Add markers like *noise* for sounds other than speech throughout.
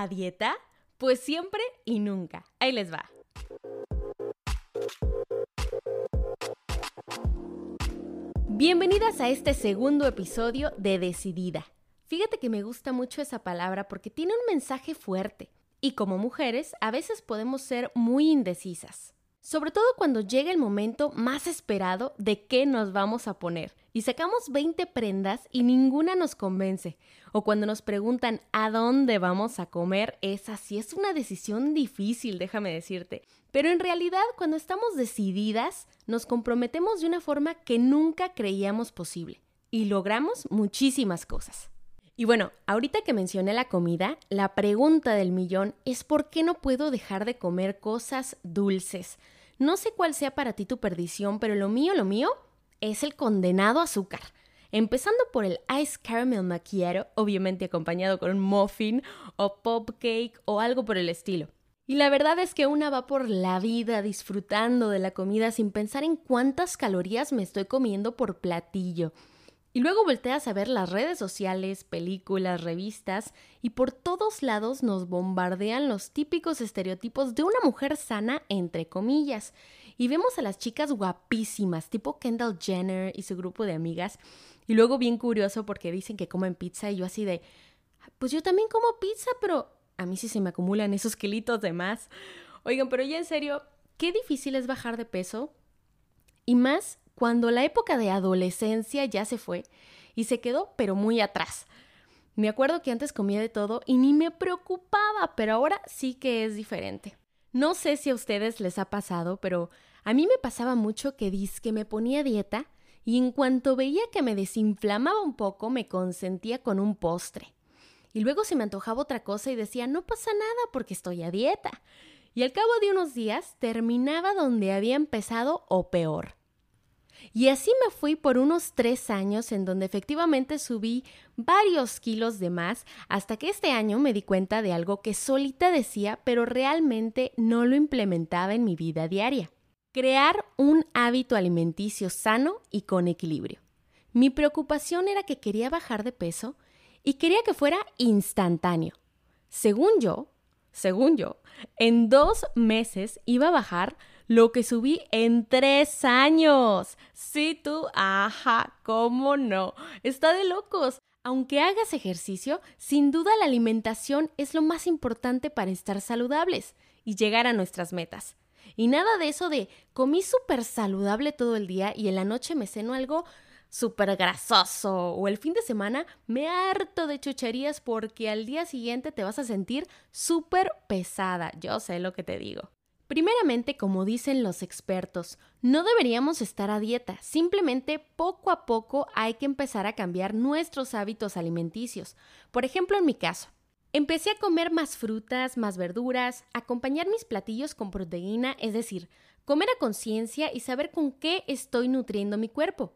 a dieta? Pues siempre y nunca. Ahí les va. Bienvenidas a este segundo episodio de Decidida. Fíjate que me gusta mucho esa palabra porque tiene un mensaje fuerte y como mujeres a veces podemos ser muy indecisas. Sobre todo cuando llega el momento más esperado de qué nos vamos a poner y sacamos 20 prendas y ninguna nos convence. O cuando nos preguntan a dónde vamos a comer, esa sí es una decisión difícil, déjame decirte. Pero en realidad cuando estamos decididas, nos comprometemos de una forma que nunca creíamos posible y logramos muchísimas cosas. Y bueno, ahorita que mencioné la comida, la pregunta del millón es ¿por qué no puedo dejar de comer cosas dulces? No sé cuál sea para ti tu perdición, pero lo mío, lo mío, es el condenado azúcar. Empezando por el Ice Caramel Macchiato, obviamente acompañado con un muffin o pop cake o algo por el estilo. Y la verdad es que una va por la vida disfrutando de la comida sin pensar en cuántas calorías me estoy comiendo por platillo. Y luego volteas a ver las redes sociales, películas, revistas, y por todos lados nos bombardean los típicos estereotipos de una mujer sana, entre comillas. Y vemos a las chicas guapísimas, tipo Kendall Jenner y su grupo de amigas. Y luego bien curioso porque dicen que comen pizza y yo así de, pues yo también como pizza, pero a mí sí se me acumulan esos kilitos de más. Oigan, pero ya en serio, qué difícil es bajar de peso. Y más cuando la época de adolescencia ya se fue y se quedó pero muy atrás. Me acuerdo que antes comía de todo y ni me preocupaba, pero ahora sí que es diferente. No sé si a ustedes les ha pasado, pero a mí me pasaba mucho que que me ponía dieta y en cuanto veía que me desinflamaba un poco me consentía con un postre. Y luego se me antojaba otra cosa y decía, no pasa nada porque estoy a dieta. Y al cabo de unos días terminaba donde había empezado o peor. Y así me fui por unos tres años en donde efectivamente subí varios kilos de más hasta que este año me di cuenta de algo que solita decía pero realmente no lo implementaba en mi vida diaria. Crear un hábito alimenticio sano y con equilibrio. Mi preocupación era que quería bajar de peso y quería que fuera instantáneo. Según yo, según yo, en dos meses iba a bajar lo que subí en tres años. Sí, tú, ajá, ¿cómo no? Está de locos. Aunque hagas ejercicio, sin duda la alimentación es lo más importante para estar saludables y llegar a nuestras metas. Y nada de eso de comí súper saludable todo el día y en la noche me ceno algo súper grasoso o el fin de semana me harto de chucherías porque al día siguiente te vas a sentir súper pesada. Yo sé lo que te digo. Primeramente, como dicen los expertos, no deberíamos estar a dieta, simplemente poco a poco hay que empezar a cambiar nuestros hábitos alimenticios. Por ejemplo, en mi caso, empecé a comer más frutas, más verduras, acompañar mis platillos con proteína, es decir, comer a conciencia y saber con qué estoy nutriendo mi cuerpo.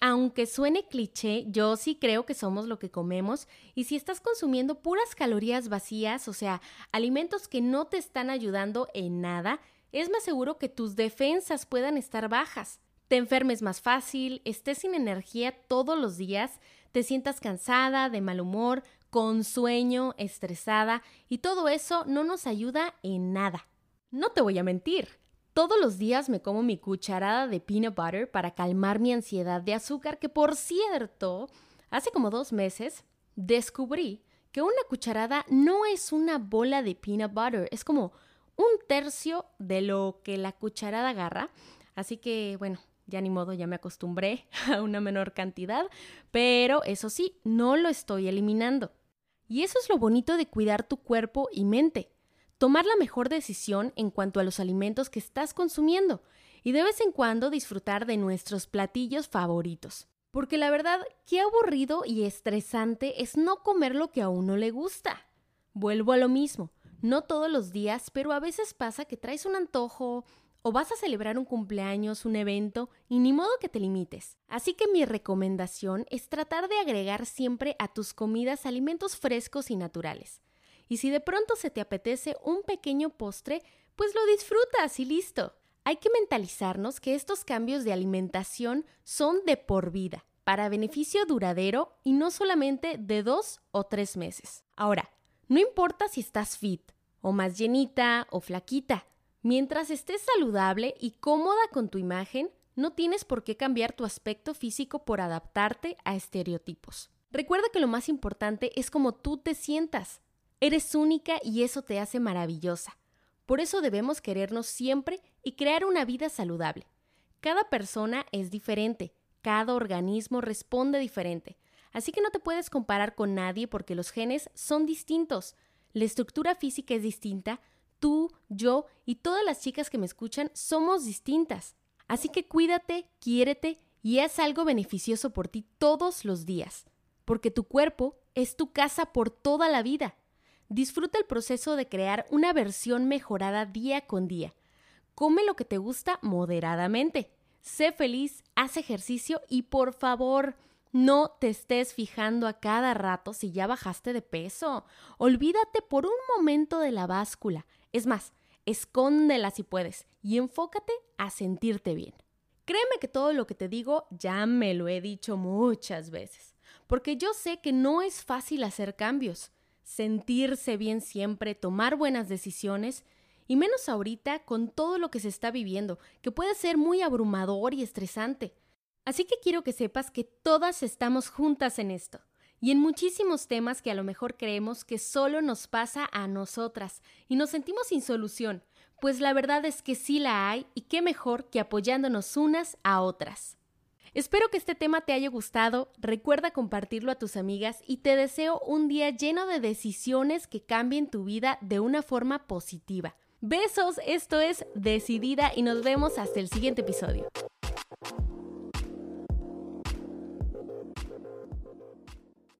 Aunque suene cliché, yo sí creo que somos lo que comemos y si estás consumiendo puras calorías vacías, o sea, alimentos que no te están ayudando en nada, es más seguro que tus defensas puedan estar bajas. Te enfermes más fácil, estés sin energía todos los días, te sientas cansada, de mal humor, con sueño, estresada y todo eso no nos ayuda en nada. No te voy a mentir, todos los días me como mi cucharada de peanut butter para calmar mi ansiedad de azúcar, que por cierto, hace como dos meses descubrí que una cucharada no es una bola de peanut butter, es como un tercio de lo que la cucharada agarra. Así que, bueno, ya ni modo, ya me acostumbré *laughs* a una menor cantidad, pero eso sí, no lo estoy eliminando. Y eso es lo bonito de cuidar tu cuerpo y mente tomar la mejor decisión en cuanto a los alimentos que estás consumiendo y de vez en cuando disfrutar de nuestros platillos favoritos. Porque la verdad, qué aburrido y estresante es no comer lo que a uno le gusta. Vuelvo a lo mismo, no todos los días, pero a veces pasa que traes un antojo o vas a celebrar un cumpleaños, un evento, y ni modo que te limites. Así que mi recomendación es tratar de agregar siempre a tus comidas alimentos frescos y naturales. Y si de pronto se te apetece un pequeño postre, pues lo disfrutas y listo. Hay que mentalizarnos que estos cambios de alimentación son de por vida, para beneficio duradero y no solamente de dos o tres meses. Ahora, No importa si estás fit, o más llenita o flaquita, mientras estés saludable y cómoda con tu imagen, no tienes por qué cambiar tu aspecto físico por adaptarte a estereotipos. Recuerda que lo más importante es cómo tú te sientas. Eres única y eso te hace maravillosa. Por eso debemos querernos siempre y crear una vida saludable. Cada persona es diferente, cada organismo responde diferente, así que no te puedes comparar con nadie porque los genes son distintos, la estructura física es distinta, tú, yo y todas las chicas que me escuchan somos distintas. Así que cuídate, quiérete y haz algo beneficioso por ti todos los días, porque tu cuerpo es tu casa por toda la vida. Disfruta el proceso de crear una versión mejorada día con día. Come lo que te gusta moderadamente. Sé feliz, haz ejercicio y por favor, no te estés fijando a cada rato si ya bajaste de peso. Olvídate por un momento de la báscula. Es más, escóndela si puedes y enfócate a sentirte bien. Créeme que todo lo que te digo ya me lo he dicho muchas veces, porque yo sé que no es fácil hacer cambios, sentirse bien siempre, tomar buenas decisiones, y menos ahorita con todo lo que se está viviendo, que puede ser muy abrumador y estresante. Así que quiero que sepas que todas estamos juntas en esto y en muchísimos temas que a lo mejor creemos que solo nos pasa a nosotras y nos sentimos sin solución, pues la verdad es que sí la hay y qué mejor que apoyándonos unas a otras. Espero que este tema te haya gustado, recuerda compartirlo a tus amigas y te deseo un día lleno de decisiones que cambien tu vida de una forma positiva. Besos, esto es Decidida y nos vemos hasta el siguiente episodio.